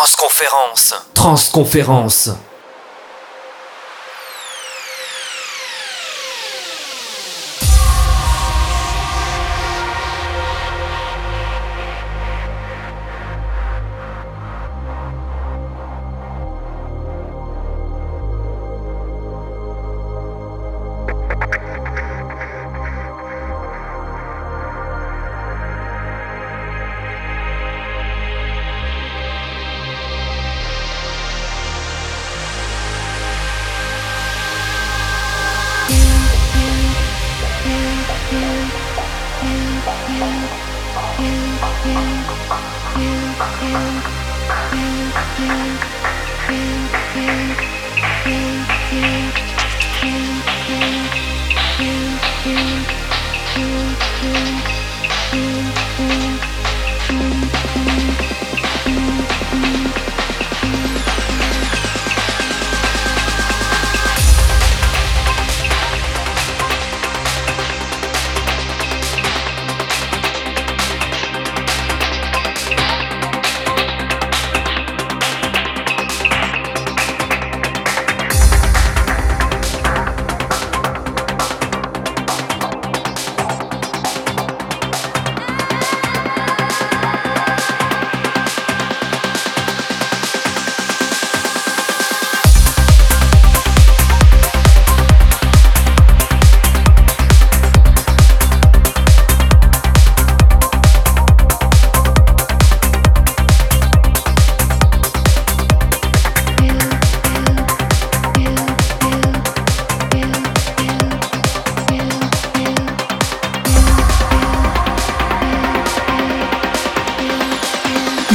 Transconférence. Transconférence.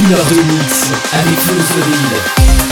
Killer de mix avec Flo Solide.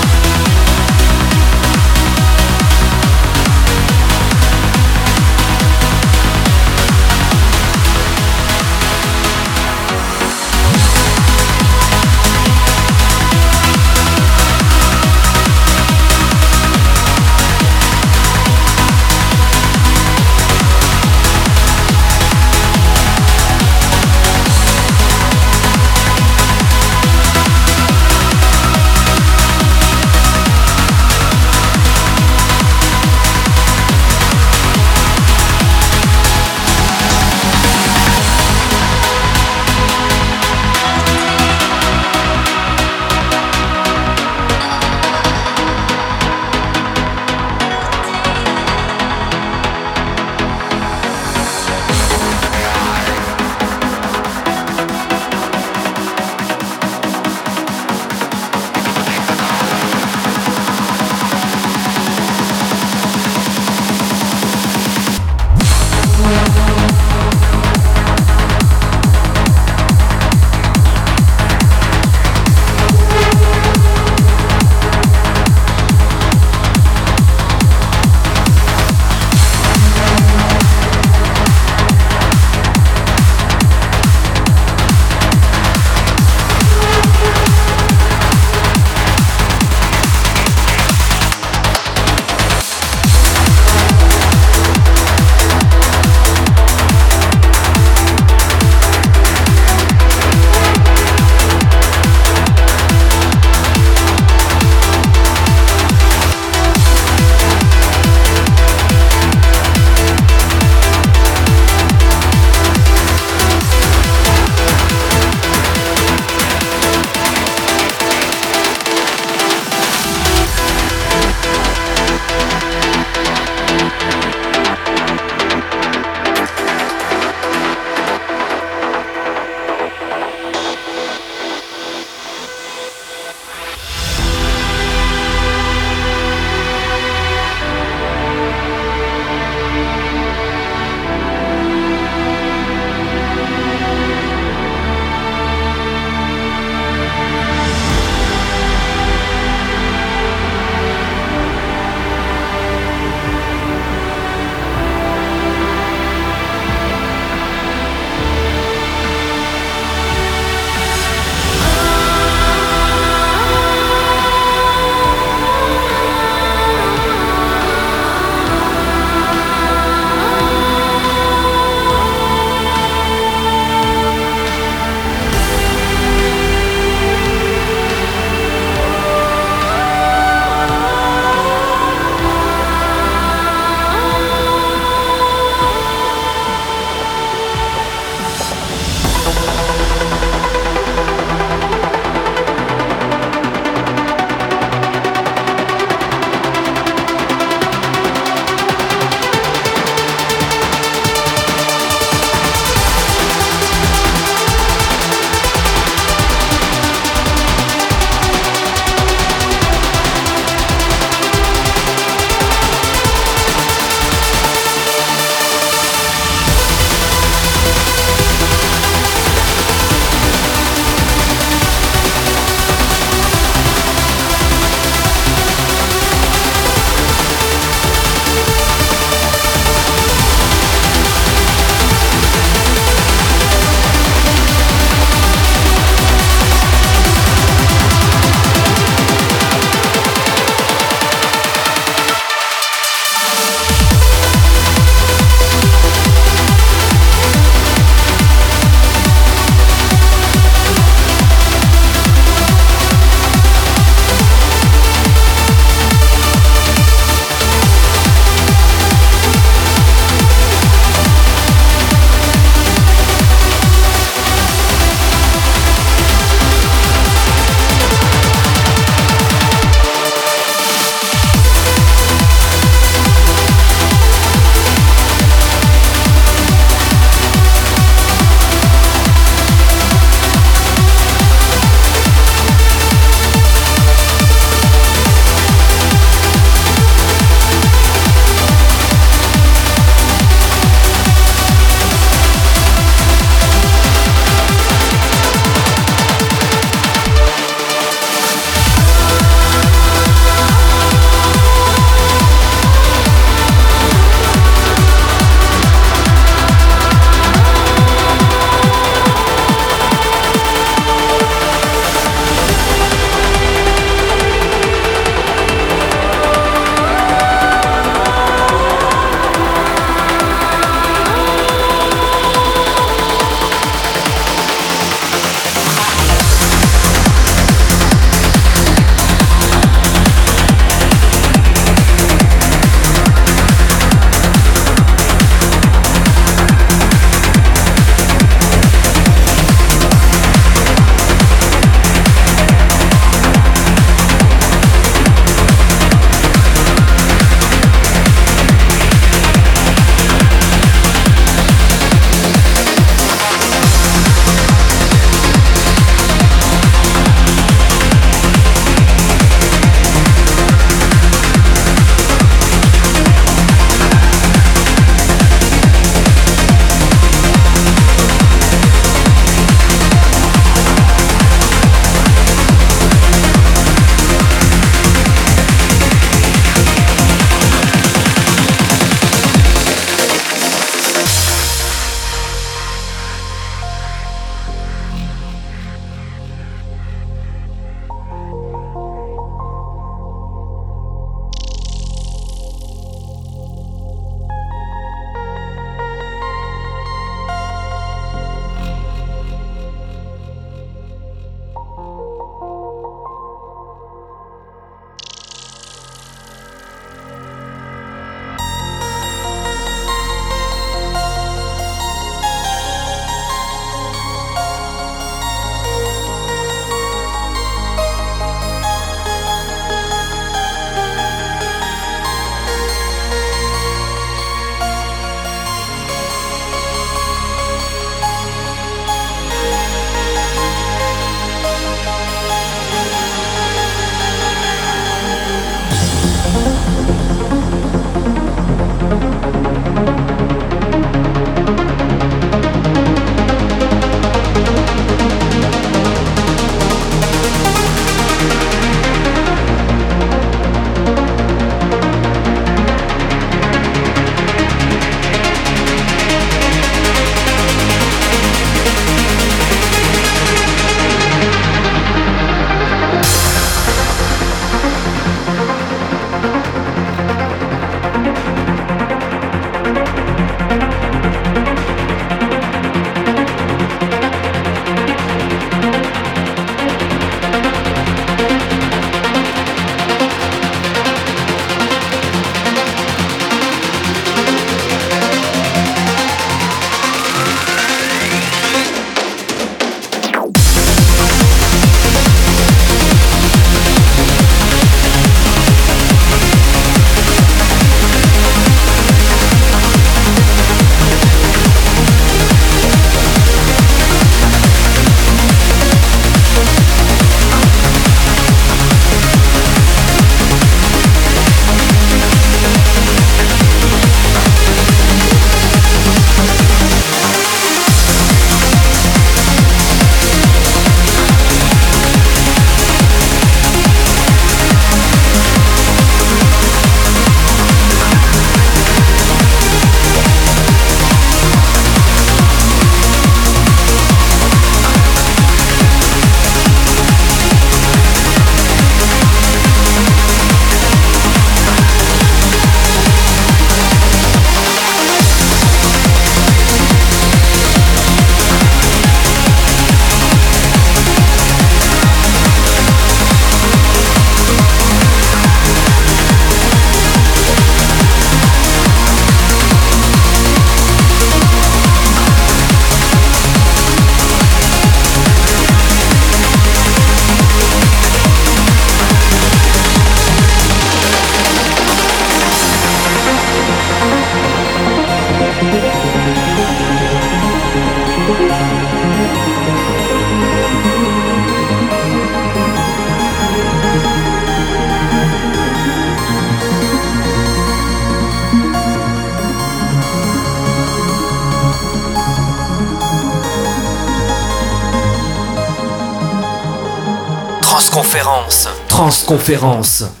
Transconférence.